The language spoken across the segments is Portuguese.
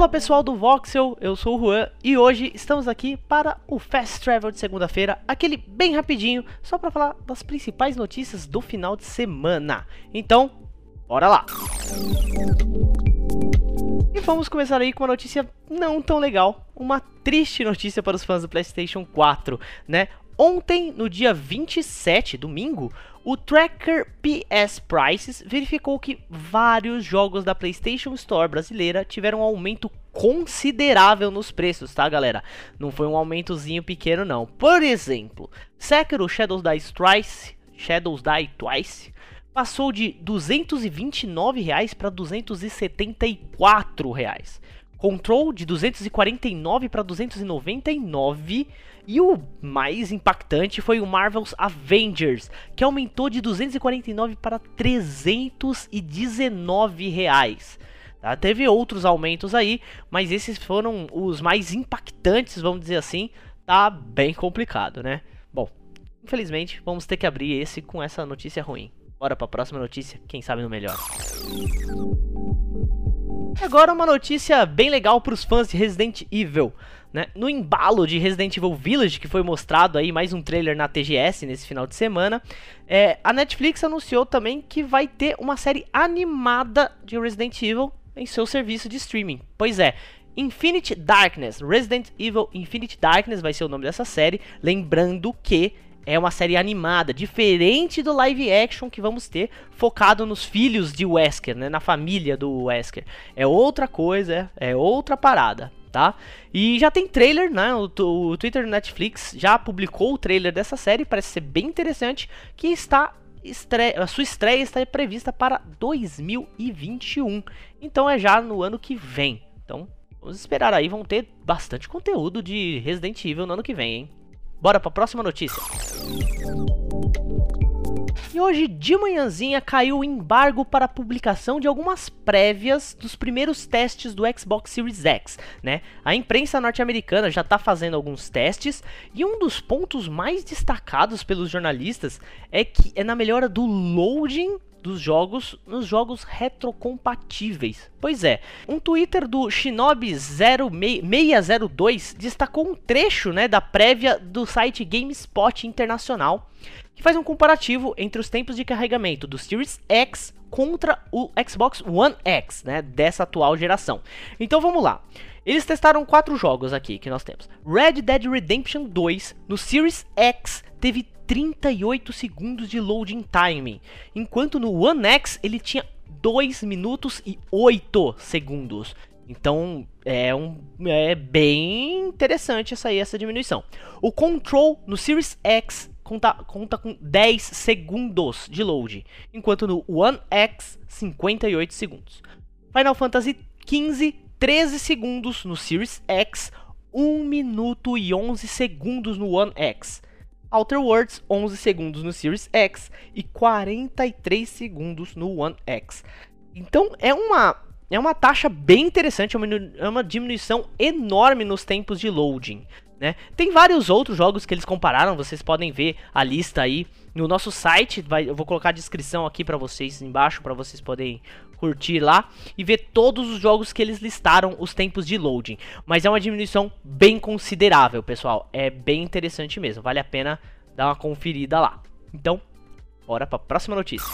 Fala pessoal do Voxel, eu sou o Juan e hoje estamos aqui para o Fast Travel de segunda-feira, aquele bem rapidinho, só para falar das principais notícias do final de semana. Então, bora lá! E vamos começar aí com uma notícia não tão legal, uma triste notícia para os fãs do PlayStation 4, né? Ontem, no dia 27, domingo, o Tracker PS Prices verificou que vários jogos da PlayStation Store brasileira tiveram um aumento considerável nos preços, tá, galera? Não foi um aumentozinho pequeno, não. Por exemplo, Sekiro Shadows Die Twice, Shadows Die Twice passou de 229 reais para 274 reais. Control de 249 para 299 e o mais impactante foi o Marvel's Avengers, que aumentou de 249 para 319 reais. Tá? Teve outros aumentos aí, mas esses foram os mais impactantes, vamos dizer assim. Tá bem complicado, né? Bom, infelizmente vamos ter que abrir esse com essa notícia ruim. Bora para a próxima notícia, quem sabe no melhor. Agora uma notícia bem legal para os fãs de Resident Evil. Né? No embalo de Resident Evil Village, que foi mostrado aí mais um trailer na TGS nesse final de semana, é, a Netflix anunciou também que vai ter uma série animada de Resident Evil em seu serviço de streaming. Pois é, Infinite Darkness, Resident Evil Infinite Darkness vai ser o nome dessa série, lembrando que é uma série animada, diferente do live action que vamos ter, focado nos filhos de Wesker, né, na família do Wesker. É outra coisa, é outra parada, tá? E já tem trailer, né? O, o Twitter Netflix já publicou o trailer dessa série, parece ser bem interessante, que está a sua estreia está prevista para 2021. Então é já no ano que vem. Então, vamos esperar aí, vão ter bastante conteúdo de Resident Evil no ano que vem, hein? Bora para a próxima notícia. E hoje de manhãzinha caiu o embargo para a publicação de algumas prévias dos primeiros testes do Xbox Series X, né? A imprensa norte-americana já está fazendo alguns testes e um dos pontos mais destacados pelos jornalistas é que é na melhora do loading dos jogos nos jogos retrocompatíveis. Pois é, um Twitter do Shinobi0602 destacou um trecho né, da prévia do site GameSpot Internacional, que faz um comparativo entre os tempos de carregamento do Series X contra o Xbox One X, né, dessa atual geração. Então vamos lá. Eles testaram quatro jogos aqui que nós temos. Red Dead Redemption 2 no Series X teve 38 segundos de loading time, enquanto no One X ele tinha 2 minutos e 8 segundos. Então é, um, é bem interessante essa, aí, essa diminuição. O Control no Series X conta, conta com 10 segundos de load, enquanto no One X 58 segundos. Final Fantasy XV 13 segundos no Series X, 1 minuto e 11 segundos no One X. Outer Worlds 11 segundos no Series X e 43 segundos no One X. Então é uma é uma taxa bem interessante, é uma, é uma diminuição enorme nos tempos de loading. Né? Tem vários outros jogos que eles compararam, vocês podem ver a lista aí no nosso site. Vai, eu vou colocar a descrição aqui para vocês embaixo para vocês poderem curtir lá e ver todos os jogos que eles listaram os tempos de loading. Mas é uma diminuição bem considerável, pessoal. É bem interessante mesmo, vale a pena dar uma conferida lá. Então, bora para a próxima notícia.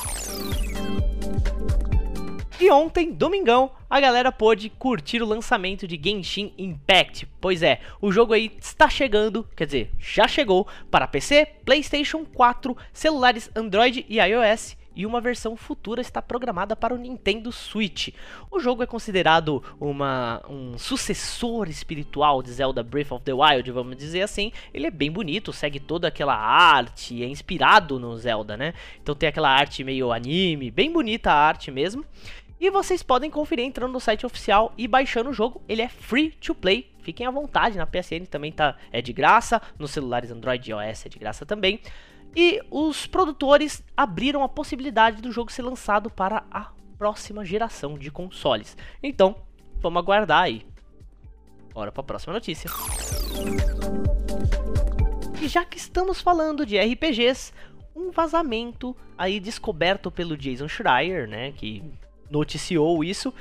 E ontem, domingão, a galera pôde curtir o lançamento de Genshin Impact. Pois é, o jogo aí está chegando, quer dizer, já chegou para PC, PlayStation 4, celulares Android e iOS e uma versão futura está programada para o Nintendo Switch. O jogo é considerado uma, um sucessor espiritual de Zelda Breath of the Wild, vamos dizer assim. Ele é bem bonito, segue toda aquela arte, é inspirado no Zelda, né? Então tem aquela arte meio anime, bem bonita a arte mesmo. E vocês podem conferir entrando no site oficial e baixando o jogo. Ele é free to play. Fiquem à vontade, na PSN também tá é de graça, nos celulares Android e iOS é de graça também. E os produtores abriram a possibilidade do jogo ser lançado para a próxima geração de consoles. Então, vamos aguardar aí. Bora para a próxima notícia. E já que estamos falando de RPGs, um vazamento aí descoberto pelo Jason Schreier, né, que noticiou isso,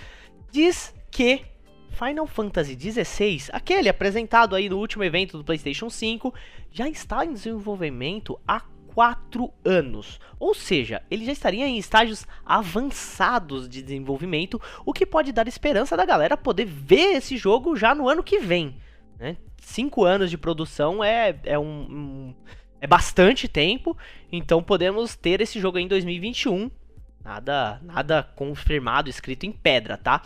diz que Final Fantasy XVI, aquele apresentado aí no último evento do PlayStation 5, já está em desenvolvimento há 4 anos. Ou seja, ele já estaria em estágios avançados de desenvolvimento, o que pode dar esperança da galera poder ver esse jogo já no ano que vem. Né? Cinco anos de produção é, é um, um é bastante tempo, então podemos ter esse jogo em 2021. Nada, nada confirmado, escrito em pedra, tá?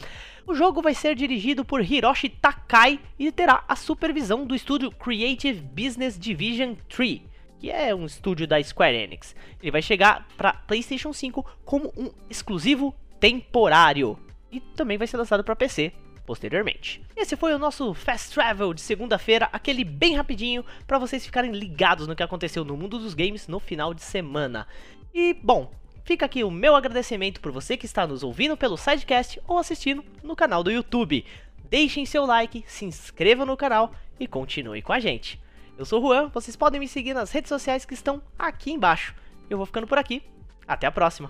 O jogo vai ser dirigido por Hiroshi Takai e terá a supervisão do estúdio Creative Business Division 3, que é um estúdio da Square Enix. Ele vai chegar para PlayStation 5 como um exclusivo temporário e também vai ser lançado para PC posteriormente. Esse foi o nosso Fast Travel de segunda-feira, aquele bem rapidinho para vocês ficarem ligados no que aconteceu no mundo dos games no final de semana. E bom, fica aqui o meu agradecimento por você que está nos ouvindo pelo sidecast ou assistindo no canal do YouTube. Deixem seu like, se inscrevam no canal e continue com a gente. Eu sou o Juan, vocês podem me seguir nas redes sociais que estão aqui embaixo. Eu vou ficando por aqui. Até a próxima!